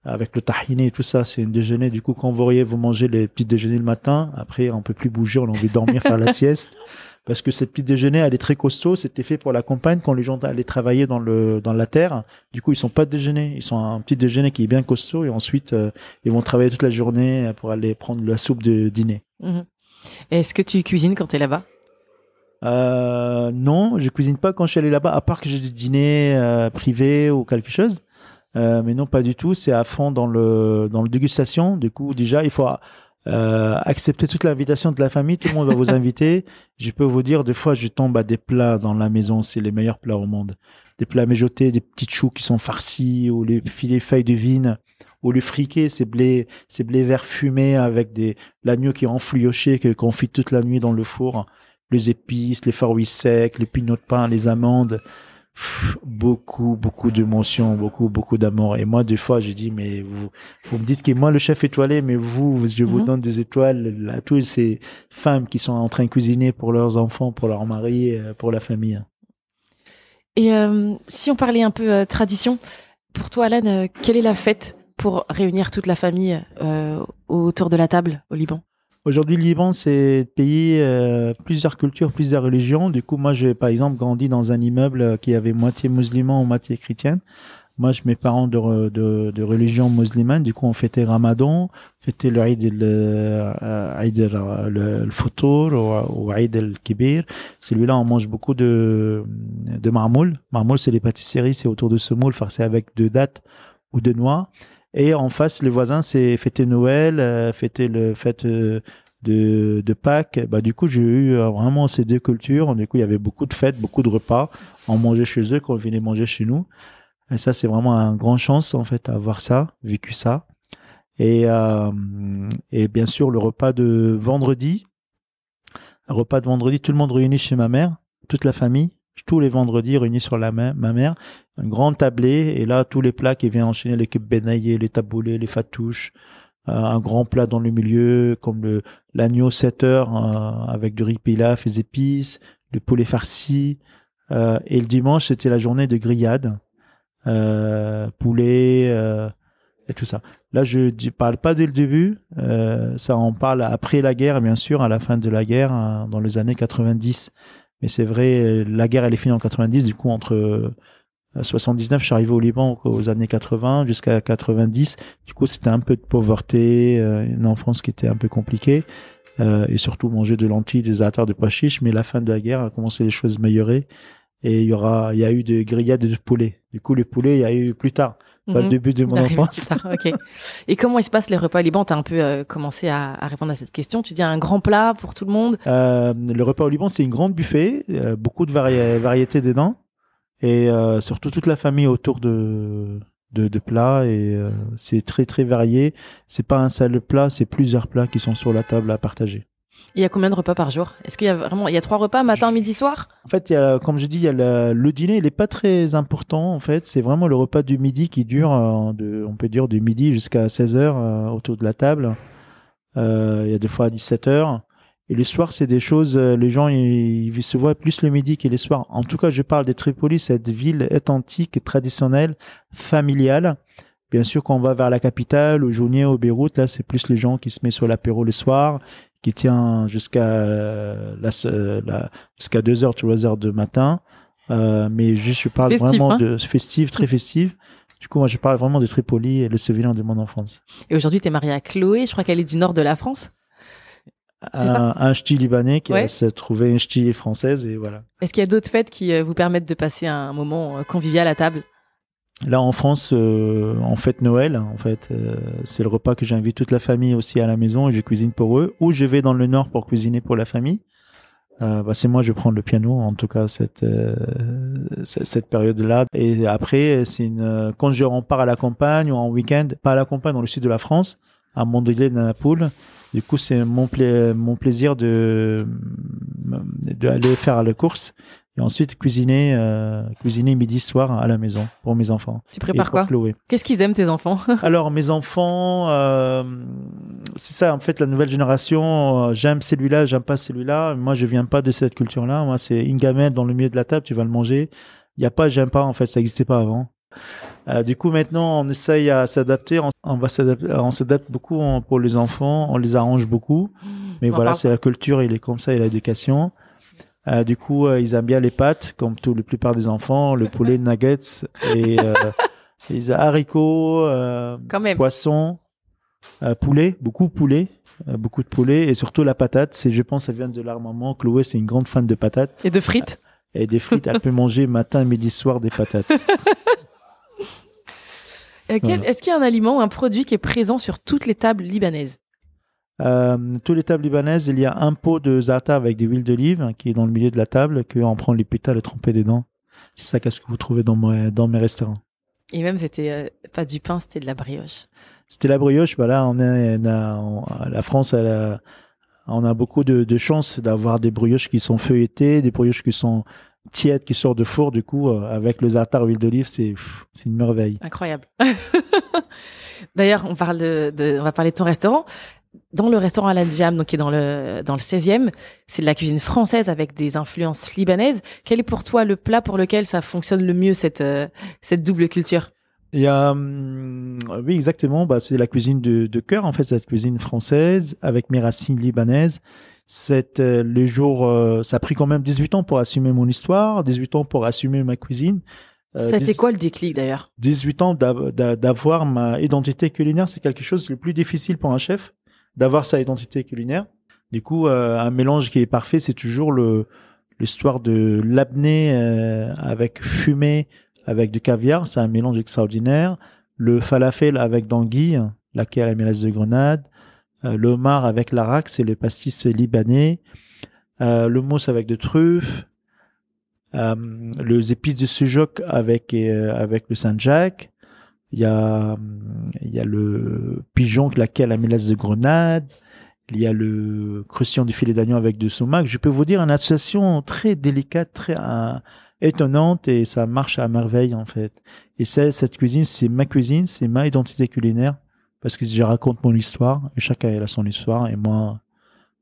avec le tahini et tout ça, c'est un déjeuner. Du coup, quand vous voyez, vous mangez les petits déjeuners le matin, après, on peut plus bouger, on a envie de dormir, faire la sieste. Parce que cette petite déjeuner, elle est très costaud. C'était fait pour la campagne quand les gens allaient travailler dans le, dans la terre. Du coup, ils sont pas de déjeuner. Ils sont un petit déjeuner qui est bien costaud et ensuite, euh, ils vont travailler toute la journée pour aller prendre la soupe de dîner. Mmh. Est-ce que tu cuisines quand tu es là-bas? Euh, non, je cuisine pas quand je suis allé là-bas, à part que j'ai du dîner euh, privé ou quelque chose. Euh, mais non, pas du tout. C'est à fond dans le dans le dégustation. Du coup, déjà, il faut euh, accepter toute l'invitation de la famille. Tout le monde va vous inviter. Je peux vous dire, des fois, je tombe à des plats dans la maison. C'est les meilleurs plats au monde. Des plats mijotés, des petits choux qui sont farcis, ou les filets feuilles de vigne, ou le friqué, c'est blé, c'est blé vert fumé avec des l'agneau qui est enflioché, que qu'on fit toute la nuit dans le four. Les épices, les fruits secs, les pinots de pain, les amandes beaucoup, beaucoup d'émotions, beaucoup, beaucoup d'amour. Et moi, des fois, je dis, mais vous, vous me dites que moi, le chef étoilé, mais vous, je vous mm -hmm. donne des étoiles à toutes ces femmes qui sont en train de cuisiner pour leurs enfants, pour leur mari, euh, pour la famille. Et euh, si on parlait un peu euh, tradition, pour toi, Alan, euh, quelle est la fête pour réunir toute la famille autour de la table au Liban? Aujourd'hui, le Liban, c'est pays, euh, plusieurs cultures, plusieurs religions. Du coup, moi, j'ai par exemple grandi dans un immeuble qui avait moitié musulman moitié chrétienne. Moi, je mes parents de, de, de, religion musulmane. Du coup, on fêtait Ramadan, fêtait le Eid le, euh, ou, ou Eid el-Kibir. Celui-là, on mange beaucoup de, de marmoul. Marmoul, c'est les pâtisseries, c'est autour de semoule, farcé avec de dattes ou de noix. Et en face, les voisins, c'est fêter Noël, euh, fêter le fête euh, de, de Pâques. Bah, du coup, j'ai eu euh, vraiment ces deux cultures. Du coup, il y avait beaucoup de fêtes, beaucoup de repas. On mangeait chez eux quand on venait manger chez nous. Et ça, c'est vraiment un grand chance, en fait, avoir ça, vécu ça. Et, euh, et bien sûr, le repas de vendredi. Repas de vendredi, tout le monde réuni chez ma mère, toute la famille tous les vendredis réunis sur la main, ma mère, un grand tablé, et là, tous les plats qui viennent enchaîner, les benaillés, les taboulés, les fatouches, euh, un grand plat dans le milieu, comme le l'agneau 7 heures, euh, avec du riz pilaf, les épices, le poulet farci, euh, et le dimanche, c'était la journée de grillade, poulet, et tout ça. Là, je ne parle pas dès le début, ça en parle après la guerre, bien sûr, à la fin de la guerre, hein, dans les années 90. Mais c'est vrai, la guerre, elle est finie en 90. Du coup, entre 79, je suis arrivé au Liban aux années 80 jusqu'à 90. Du coup, c'était un peu de pauvreté, une enfance qui était un peu compliquée. Euh, et surtout manger de lentilles, des avatars de pois chiches. Mais la fin de la guerre a commencé les choses à améliorer. Et il y aura, il y a eu des grillades de poulet. Du coup, les poulets, il y a eu plus tard. Pas le début de mon enfance. ok. Et comment il se passe les repas au Liban Tu as un peu euh, commencé à, à, répondre à cette question. Tu dis un grand plat pour tout le monde? Euh, Le repas au Liban, c'est une grande buffet, euh, beaucoup de vari variétés dedans. Et surtout toute la famille autour de, de, de plats et c'est très très varié. C'est pas un seul plat, c'est plusieurs plats qui sont sur la table à partager. Il y a combien de repas par jour? Est-ce qu'il y a vraiment il y a trois repas matin, midi, soir? En fait, il y a, comme je dis, il y a la- le dîner, il est pas très important. En fait, c'est vraiment le repas du midi qui dure, euh, de, on peut dire, du midi jusqu'à 16 heures euh, autour de la table. Euh, il y a des fois à 17 heures. Et les soirs, c'est des choses, les gens, ils, ils se voient plus le midi que les soirs. En tout cas, je parle de Tripoli, cette ville authentique, traditionnelle, familiale. Bien sûr, quand on va vers la capitale, au Jounier, au Beyrouth, là, c'est plus les gens qui se mettent sur l'apéro le soir, qui tient jusqu'à la, la- jusqu'à 2 heures, 3 heures de matin. Euh, mais juste, je parle Festif, vraiment hein de festive, très festive. Du coup, moi, je parle vraiment de Tripoli et le souvenir de mon enfance. Et aujourd'hui, tu es mariée à Chloé, je crois qu'elle est du nord de la France. Un, un ch'ti libanais qui Ouais. s'est trouvé une ch'ti française et voilà. Est-ce qu'il y a d'autres fêtes qui euh, vous permettent de passer un moment euh, convivial à table? Là, en France, euh, on fête Noël. En fait, euh, c'est le repas que j'invite toute la famille aussi à la maison et je cuisine pour eux. Ou je vais dans le nord pour cuisiner pour la famille. Euh, bah, c'est moi, je prends le piano, en tout cas cette euh, cette période-là. Et après, c'est une euh, quand je on part à la campagne ou en week-end, pas à la campagne dans le sud de la France, à Mondelier de Naples. Du coup, c'est mon pla- mon plaisir de d'aller faire la course et ensuite cuisiner euh, cuisiner midi soir à la maison pour mes enfants. Tu prépares quoi. Qu'est-ce qu'ils aiment tes enfants Alors mes enfants, euh, c'est ça en fait la nouvelle génération. euh, j'aime celui-là, j'aime pas celui-là. Moi, je viens pas de cette culture-là. Moi, c'est une gamelle dans le milieu de la table, tu vas le manger. Il y a pas, j'aime pas en fait, ça n'existait pas avant. Euh, du coup, maintenant, on essaye à s'adapter. On, on va s'adapter, on s'adapte beaucoup en- pour les enfants. On les arrange beaucoup. Mais On voilà, c'est la culture, il est comme ça, et l'éducation. Euh, du coup, euh, ils aiment bien les pâtes, comme tous la plupart des enfants, le poulet nuggets et euh, les haricots, euh, Quand même. poisson, euh, poulet, beaucoup poulet, beaucoup de poulet et surtout la patate. C'est, je pense, ça vient de leur maman. Chloé, c'est une grande fan de patates Et de frites et des frites. elle peut manger matin, midi, soir des patates. Voilà. Est-ce qu'il y a un aliment ou un produit qui est présent sur toutes les tables libanaises? Euh, tous les tables libanaises, il y a un pot de za'atar avec de l'huile d'olive hein, qui est dans le milieu de la table, qu'on prend les pétales et tremper dedans. C'est ça qu'est-ce que vous trouvez dans, mes- dans mes restaurants. Et même, c'était euh, pas du pain, c'était de la brioche. C'était la brioche. On est, on a- on- la France, elle a- on a beaucoup de, de chance d'avoir des brioches qui sont feuilletées, des brioches qui sont tièdes, qui sortent de four. Du coup, euh, avec le za'atar huile d'olive, c'est une merveille. Incroyable. D'ailleurs, on parle de, de- on va parler de ton restaurant. Dans le restaurant Al Jam, donc qui est dans le dans le 16e, c'est de la cuisine française avec des influences libanaises. Quel est pour toi le plat pour lequel ça fonctionne le mieux cette euh, cette double culture? Il y a, hum, oui, exactement. Bah, c'est la cuisine de, de cœur, en fait, cette cuisine française avec mes racines libanaises. C'est euh, les jours, euh, ça a pris quand même 18 ans pour assumer mon histoire, 18 ans pour assumer ma cuisine. Euh, Ça 10 quoi le déclic d'ailleurs? 18 ans d'av- d'a- d'avoir ma identité culinaire, c'est quelque chose le plus difficile pour un chef, d'avoir sa identité culinaire. Du coup, euh, un mélange qui est parfait, c'est toujours le l'histoire de l'apnée euh, avec fumée, avec du caviar, c'est un mélange extraordinaire. Le falafel avec d'anguille, laquelle à la mélasse de grenade. Euh, le homard avec l'arak, c'est le pastis libanais. Euh, le mousse avec de truffes. Euh, les épices de sujoc avec avec le Saint-Jacques. Il y a il y a le pigeon laquelle à la mélasse de grenade. Il y a le croustillant du filet d'agneau avec de sumac. Je peux vous dire une association très délicate, très euh, étonnante et ça marche à merveille en fait. Et cette cuisine, c'est ma cuisine, c'est ma identité culinaire parce que je raconte mon histoire et chacun a son histoire et moi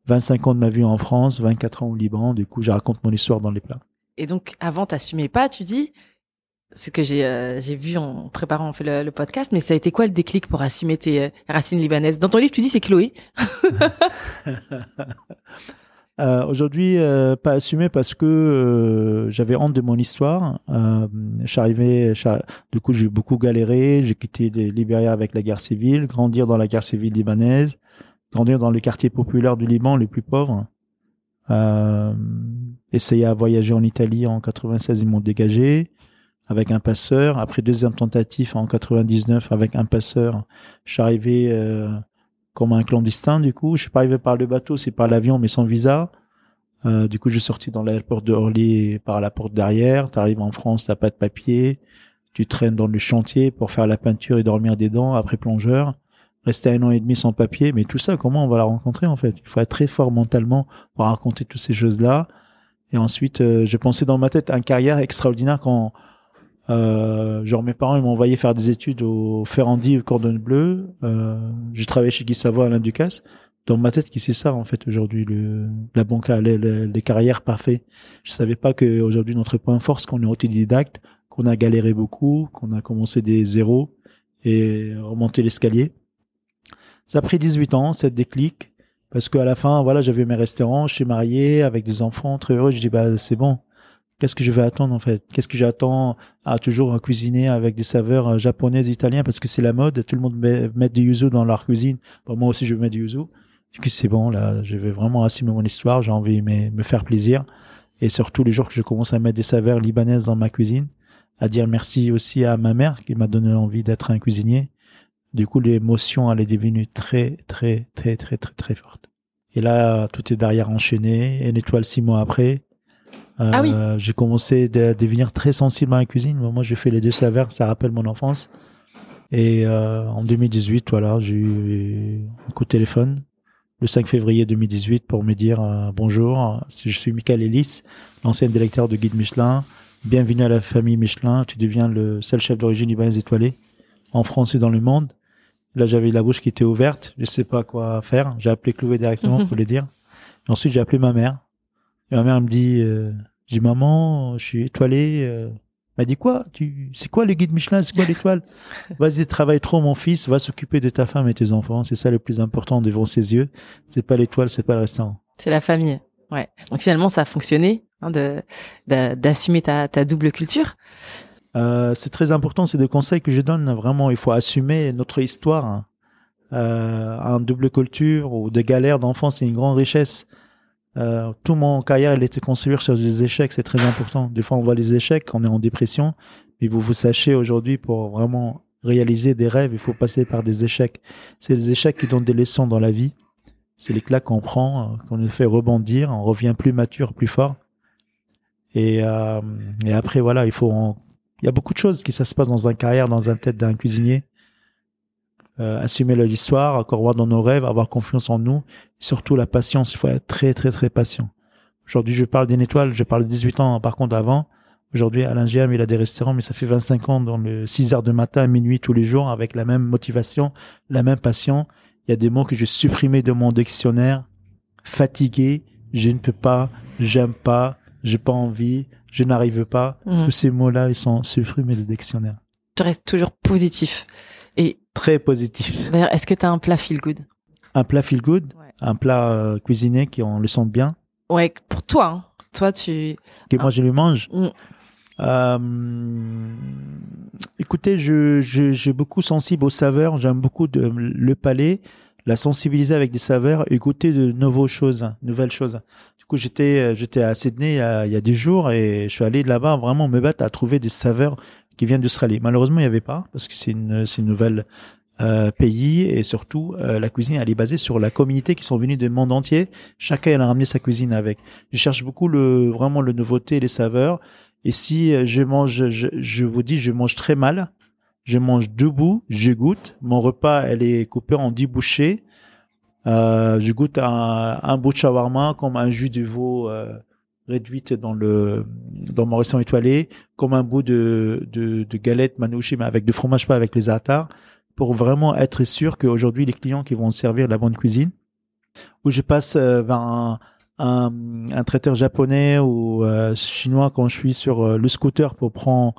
25 ans de ma vie en France, 24 ans au Liban, du coup je raconte mon histoire dans les plats. Et donc avant t'assumais pas, tu dis ce que j'ai euh, j'ai vu en préparant en fait le, podcast, mais ça a été quoi le déclic pour assumer tes euh, racines libanaises? Dans ton livre, tu dis c'est Chloé. Euh, Aujourd'hui, euh, pas assumé parce que euh, j'avais honte de mon histoire. J'arrivais, j'ar- du coup, j'ai beaucoup galéré. J'ai quitté le Libéria avec la guerre civile, grandir dans la guerre civile libanaise, grandir dans le quartier populaire du Liban, les plus pauvres. Euh, essayer à voyager en Italie en 96, ils m'ont dégagé avec un passeur. Après deuxième tentative en 99 avec un passeur, je suis arrivé euh, comme un clandestin du coup. Je suis pas arrivé par le bateau, c'est par l'avion mais sans visa. Euh, du coup, je suis sorti dans l'aéroport de Orly par la porte derrière. Tu arrives en France, t'as pas de papier. tu traînes dans le chantier pour faire la peinture et dormir des dents après plongeur, rester un an et demi sans papier, mais tout ça, comment on va la rencontrer en fait? Il faut être très fort mentalement pour raconter toutes ces choses-là. Et ensuite, euh, je pensais dans ma tête une carrière extraordinaire quand euh, genre mes parents ils m'ont envoyé faire des études au Ferrandi au Cordon Bleu. Euh, j'ai travaillé chez Guy Savoie à l'Inducas. Dans ma tête, qui c'est ça en fait aujourd'hui le la banca, les, les, les carrières parfaites. Je savais pas que aujourd'hui notre point fort, c'est qu'on est autodidacte, qu'on a galéré beaucoup, qu'on a commencé des zéros et remonté l'escalier. Ça a pris 18 ans, cette déclic, parce qu'à la fin, voilà, j'avais mes restaurants, je suis marié avec des enfants, très heureux. Je dis bah c'est bon. Qu'est-ce que je vais attendre en fait? Qu'est-ce que j'attends à toujours cuisiner avec des saveurs euh, japonaises, italiennes? Parce que c'est la mode. Tout le monde met, met du yuzu dans leur cuisine. Moi aussi je mets du yuzu. Du coup c'est bon là, je vais vraiment assumer mon histoire. J'ai envie de me, me faire plaisir et surtout les jours que je commence à mettre des saveurs libanaises dans ma cuisine, à dire merci aussi à ma mère qui m'a donné envie d'être un cuisinier. Du coup, l'émotion, elle est devenue très, très, très, très, très, très forte. Et là, tout est derrière enchaîné. Et une étoile six mois après. Euh, Ah oui. J'ai commencé à devenir très sensible à la cuisine. Moi, j'ai fait les deux saveurs. Ça rappelle mon enfance. Et euh, en 2018, voilà, j'ai eu un coup de téléphone le 5 février 2018 pour me dire euh, bonjour, je suis Michael Ellis, l'ancien directeur de Guide Michelin. Bienvenue à la famille Michelin. Tu deviens le seul chef d'origine libanaise étoilé en France et dans le monde. Là, j'avais la bouche qui était ouverte. Je sais pas quoi faire. J'ai appelé Chloé directement pour le dire. Et ensuite, j'ai appelé ma mère. Et ma mère me dit, euh, j'ai maman, je suis étoilé. Euh. Elle m'a dit quoi? Tu, c'est quoi le guide Michelin? C'est quoi l'étoile? Vas-y, travaille trop, mon fils. Va s'occuper de ta femme et tes enfants. C'est ça le plus important devant ses yeux. C'est pas l'étoile, c'est pas le restaurant. C'est la famille. Ouais. Donc finalement, ça a fonctionné hein, de d'assumer ta, ta double culture. Euh, c'est très important, c'est des conseils que je donne. Vraiment, il faut assumer notre histoire. hein. Euh, un double culture ou des galères d'enfance, c'est une grande richesse. Euh, tout mon carrière, elle était construite sur des échecs, c'est très important. Des fois, on voit les échecs, on est en dépression, mais vous vous sachez aujourd'hui, pour vraiment réaliser des rêves, il faut passer par des échecs. C'est des échecs qui donnent des leçons dans la vie. C'est les claques qu'on prend, euh, qu'on nous fait rebondir, on revient plus mature, plus fort. Et, euh, après, voilà, il faut il y a beaucoup de choses qui ça se passe dans une carrière, dans un tête d'un cuisinier. Euh, assumer leur histoire, croire dans nos rêves, avoir confiance en nous, et surtout la patience. Il faut être très très très patient. Aujourd'hui, je parle d'une étoile, je parle de 18 ans par contre avant. Aujourd'hui, Alain Giam, il a des restaurants, mais ça fait 25 ans dans le 6 heures de matin à minuit tous les jours avec la même motivation, la même passion. Il y a des mots que j'ai supprimés de mon dictionnaire. Fatigué, je ne peux pas, j'aime pas, j'ai pas envie, je n'arrive pas. Mhm. Tous ces mots-là, ils sont supprimés du dictionnaire. Tu restes toujours positif. Et Très positif. d'ailleurs, est-ce que tu as un plat feel good? Un plat feel good, Ouais. un plat euh, cuisiné qui on le sent bien, Ouais, pour toi. Hein. Toi, tu. que Ah. moi je le mange? Mm. Euh, écoutez, je, je, j'ai beaucoup sensible aux saveurs. J'aime beaucoup de, le palais, la sensibiliser avec des saveurs et goûter de nouvelles choses, nouvelles choses. Du coup, j'étais, euh, j'étais à Sydney il y, a, il y a des jours et je suis allé là-bas vraiment me battre à trouver des saveurs qui viennent d'Australie. Malheureusement, il n'y avait pas parce que c'est une, c'est une nouvelle euh, pays et surtout euh, la cuisine elle est basée sur la communauté qui sont venus du monde entier. Chacun elle a ramené sa cuisine avec. Je cherche beaucoup le vraiment le nouveauté, les saveurs. Et si je mange, je, je vous dis, je mange très mal. Je mange debout, je goûte. Mon repas elle est coupé en 10 bouchées. Euh, je goûte un, un bout de shawarma comme un jus de veau euh, réduite dans le dans mon restaurant étoilé, comme un bout de de, de galette manouchi mais avec du fromage pas avec les attards pour vraiment être sûr qu'aujourd'hui les clients qui vont servir la bonne cuisine où je passe euh, vers un, un, un traiteur japonais ou euh, chinois quand je suis sur euh, le scooter pour prendre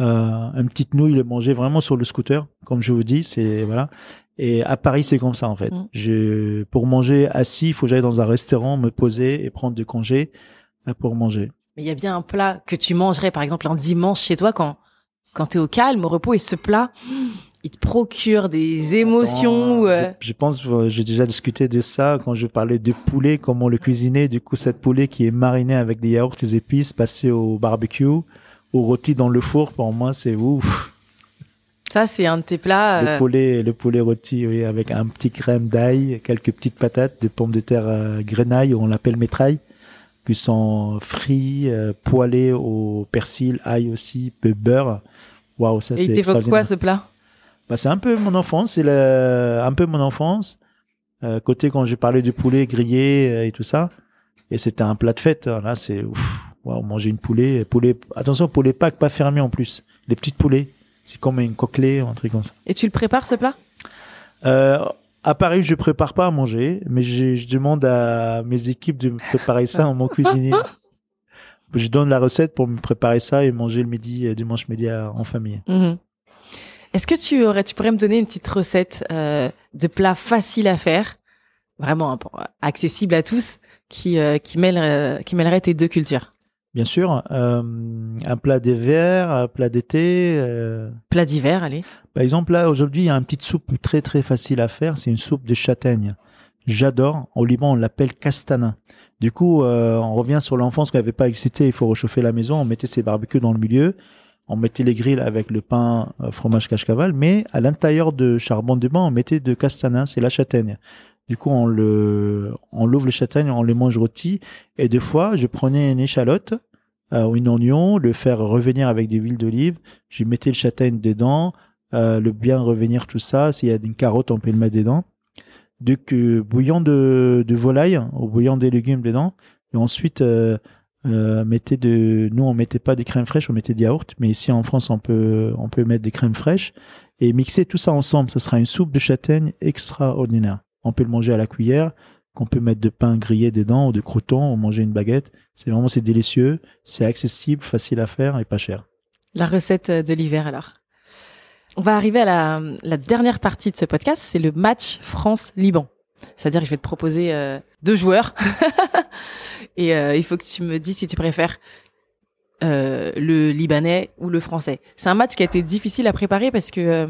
euh, une petite nouille le manger vraiment sur le scooter comme je vous dis c'est voilà. Et à Paris c'est comme ça en fait. Mm. je pour manger assis il faut que j'aille dans un restaurant me poser et prendre des congés. euh, pour manger Mais il y a bien un plat que tu mangerais, par exemple, un dimanche chez toi quand, quand t'es au calme, au repos, et ce plat, il te procure des émotions. Euh, je, je pense, euh, j'ai déjà discuté de ça quand je parlais de poulet, comment le cuisiner. Du coup, cette poulet qui est marinée avec des yaourts, des épices, passé au barbecue, au rôti dans le four, pour moi, c'est ouf. Ça, c'est un de tes plats. Le euh, poulet, le poulet rôti, oui, avec un petit crème d'ail, quelques petites patates, des pommes de terre euh, grenaille, on l'appelle métraille, qui sont frites, euh, poêlées au persil, ail aussi, peu beurre. waouh, ça c'est extraordinaire. quoi ce plat? Bah, c'est un peu mon enfance, c'est le- un peu mon enfance. Euh, côté quand je parlais du poulet grillé euh, et tout ça. Et c'était un plat de fête. Là, c'est ouf. Waouh, manger une poulet, poulet. Attention, poulet Pâques pas fermé en plus. Les petites poulets, c'est comme une coquelée ou un truc comme ça. Et tu le prépares ce plat? Euh, à Paris, je prépare pas à manger, mais je, je demande à mes équipes de me préparer ça en mon cuisinier. Je donne la recette pour me préparer ça et manger le midi, euh, dimanche midi en famille. Mhm. Est-ce que tu aurais, tu pourrais me donner une petite recette euh, de plat facile à faire, vraiment hein, accessible à tous, qui euh, qui mêle euh, qui mêlerait tes deux cultures? Bien sûr, un plat d'hiver, un plat d'été. Plat d'hiver, allez. Par exemple, là, aujourd'hui, il y a une petite soupe très, très facile à faire. C'est une soupe de châtaigne. J'adore. Au Liban, on l'appelle castana. Du coup, euh, on revient sur l'enfance qu'on n'avait pas excité. Il faut réchauffer la maison. On mettait ses barbecues dans le milieu. On mettait les grilles avec le pain, euh, fromage cache-caval. Mais à l'intérieur de charbon de bain, on mettait de castana. C'est la châtaigne. Du coup, on le, on l'ouvre les châtaignes, on les mange rôtis. Et des fois, je prenais une échalote euh, ou une oignon, le faire revenir avec des huiles d'olive. Je mettais le châtaigne dedans, euh, le bien revenir tout ça. S'il y a une carotte, on peut le mettre dedans. Donc, euh, bouillon de, volaille ou bouillon des légumes dedans. Et ensuite, euh, euh, mettez de, nous, on mettait pas des crèmes fraîches, on mettait des yaourts. Mais ici, en France, on peut, on peut mettre des crèmes fraîches et mixer tout ça ensemble. Ça sera une soupe de châtaigne extraordinaire. On peut le manger à la cuillère, qu'on peut mettre de pain grillé dedans ou de croutons ou manger une baguette. C'est vraiment, c'est délicieux, c'est accessible, facile à faire et pas cher. La recette de l'hiver alors. On va arriver à la, la dernière partie de ce podcast, c'est le match France-Liban. C'est-à-dire que je vais te proposer euh, deux joueurs et euh, il faut que tu me dises si tu préfères euh, le Libanais ou le Français. C'est un match qui a été difficile à préparer parce que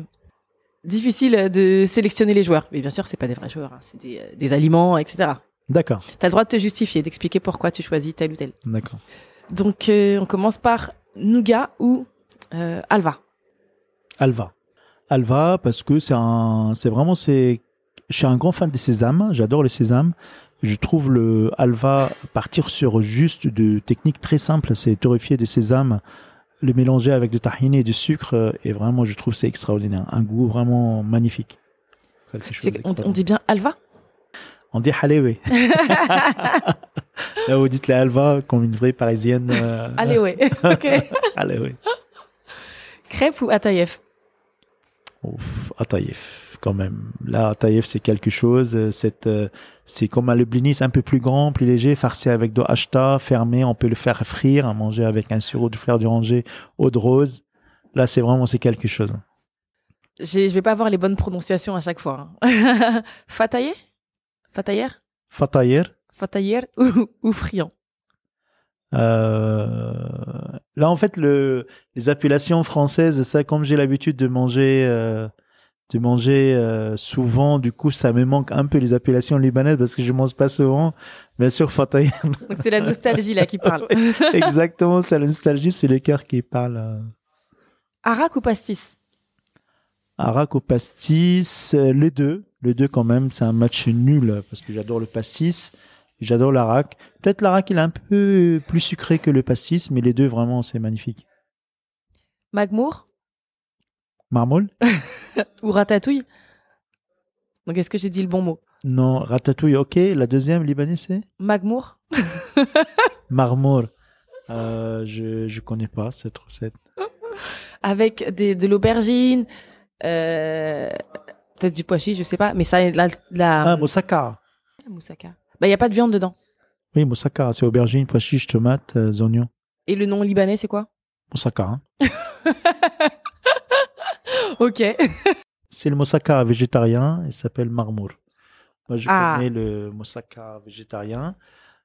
difficile de sélectionner les joueurs. Mais bien sûr, c'est pas des vrais joueurs, hein, c'est des, des aliments, etc. D'accord, Tu as le droit de te justifier, d'expliquer pourquoi tu choisis tel ou tel. d'accord. Donc, on commence par Nougat ou Alva. Alva. Alva parce que c'est un, c'est vraiment c'est, je suis un grand fan des sésames. J'adore les sésames. Je trouve le Alva partir sur juste de techniques très simples, c'est torréfier des sésames, le mélanger avec du tahini et du sucre et vraiment je trouve c'est extraordinaire, un goût vraiment magnifique. Quelque chose C'est- On, on dit bien Alva? On dit halewe. Là vous dites les Alva comme une vraie parisienne. euh, ouais. ok. halewe. Crêpe ou Ataïef Ouf, Ataïef, quand même. Là, Ataïef, c'est quelque chose. euh, C'est, euh, c'est comme un leblini, c'est un peu plus grand, plus léger, farci avec de hachta, fermé. On peut le faire frire, à manger avec un sirop de fleur d'oranger, eau de rose. Là, c'est vraiment, c'est quelque chose. Je vais pas avoir les bonnes prononciations à chaque fois. hein. Fatayer? Fatayer? Fatayer? Fatayer ou, ou friand? Euh, là, en fait, le, les appellations françaises, ça, comme j'ai l'habitude de manger, euh, de manger euh, souvent, du coup, ça me manque un peu les appellations libanaises parce que je mange pas souvent. Bien sûr, Fatayer. Donc c'est la nostalgie là qui parle. Exactement, c'est la nostalgie, c'est les cœurs qui parlent. euh. Arak ou pastis? Arak au pastis, les deux. Les deux, quand même, c'est un match nul parce que j'adore le pastis j'adore l'arak. Peut-être l'arak, il est un peu plus sucré que le pastis, mais les deux, vraiment, c'est magnifique. Magmour Marmol ou ratatouille Donc est-ce que j'ai dit le bon mot? Non, ratatouille, ok. La deuxième, libanais, c'est? Magmour marmor. Euh, je je connais pas cette recette. avec des, de l'aubergine, euh, peut-être du pois chiche, je sais pas, mais ça, la, la, Ah, moussaka. la moussaka. Bah, il y a pas de viande dedans. Oui, moussaka, c'est aubergine, pois chiches, tomates, euh, oignons. Et le nom libanais, c'est quoi? Moussaka. hein. Ok. C'est le moussaka végétarien, il s'appelle marmour. Moi, je Ah. connais le moussaka végétarien.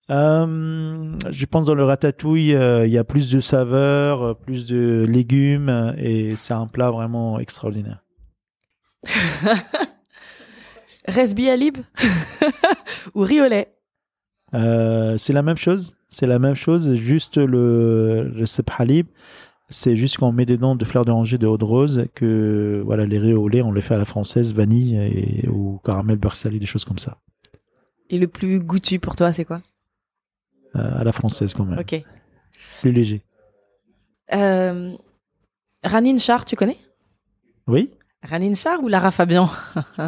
Euh, je pense dans le ratatouille, euh, il y a plus de saveurs, euh, plus de légumes, et c'est un plat vraiment extraordinaire. Resbi Alib ou riolet Euh, c'est la même chose, c'est la même chose, juste le, le seb halib, c'est juste qu'on met dedans de fleurs d'oranger, de eau de rose, que voilà, les riz au lait, on les fait à la française, vanille et, ou caramel beurre salé, des choses comme ça. Et le plus goûtu pour toi, c'est quoi? Euh, à la française quand même, Ok. plus léger. Euh, Ranine Char, tu connais? Oui. Ranine Char ou Lara Fabian oh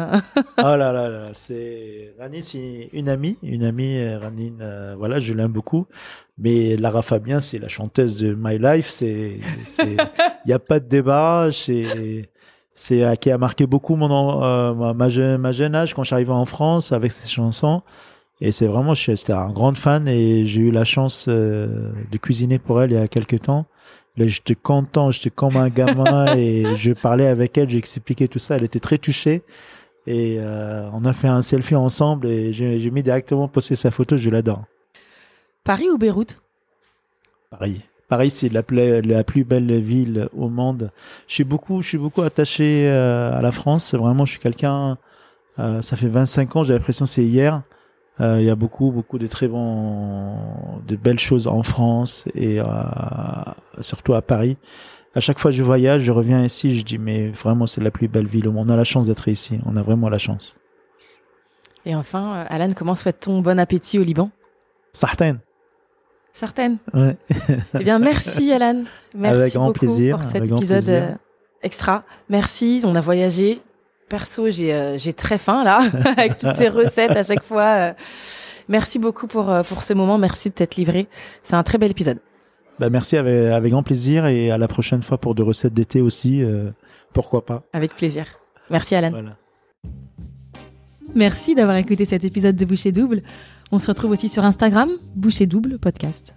là là là, c'est Rani, c'est une amie, une amie euh, Ranine. euh, voilà, je l'aime beaucoup. Mais Lara Fabien, c'est la chanteuse de My Life. C'est, il y a pas de débat. C'est, c'est qui a marqué beaucoup mon euh, ma, jeune, ma jeune âge quand arrivé en France avec ses chansons. Et c'est vraiment, c'était un grand fan et j'ai eu la chance euh, de cuisiner pour elle il y a quelques temps. Là, j'étais content, j'étais comme un gamin et je parlais avec elle, j'ai expliqué tout ça. Elle était très touchée et euh, on a fait un selfie ensemble et j'ai mis directement posté sa photo. Je l'adore. Paris ou Beyrouth? Paris. Paris, c'est la, la plus belle ville au monde. Je suis beaucoup, je suis beaucoup attaché euh, à la France. Vraiment, je suis quelqu'un. euh, ça fait 25 ans. J'ai l'impression que c'est hier. Euh, Il y a beaucoup, beaucoup de très bons, de belles choses en France et euh, surtout à Paris. À chaque fois que je voyage, je reviens ici, je dis mais vraiment c'est la plus belle ville au monde. On a la chance d'être ici. On a vraiment la chance. Et enfin, euh, Alan, comment souhaite-t-on bon appétit au Liban? Certaines. Certaines. Ouais. Eh bien, merci Alan. Merci Avec grand beaucoup plaisir, pour cet épisode plaisir. extra. Merci, on a voyagé. Perso, j'ai euh, j'ai très faim là, avec toutes ces recettes à chaque fois. euh. Merci beaucoup pour, euh, pour ce moment. Merci de t'être livré. C'est un très bel épisode. Bah, merci avec, avec grand plaisir et à la prochaine fois pour de recettes d'été aussi. euh, pourquoi pas. Avec plaisir. Merci Alan. Voilà. Merci d'avoir écouté cet épisode de Boucher Double. On se retrouve aussi sur Instagram, Boucher Double Podcast.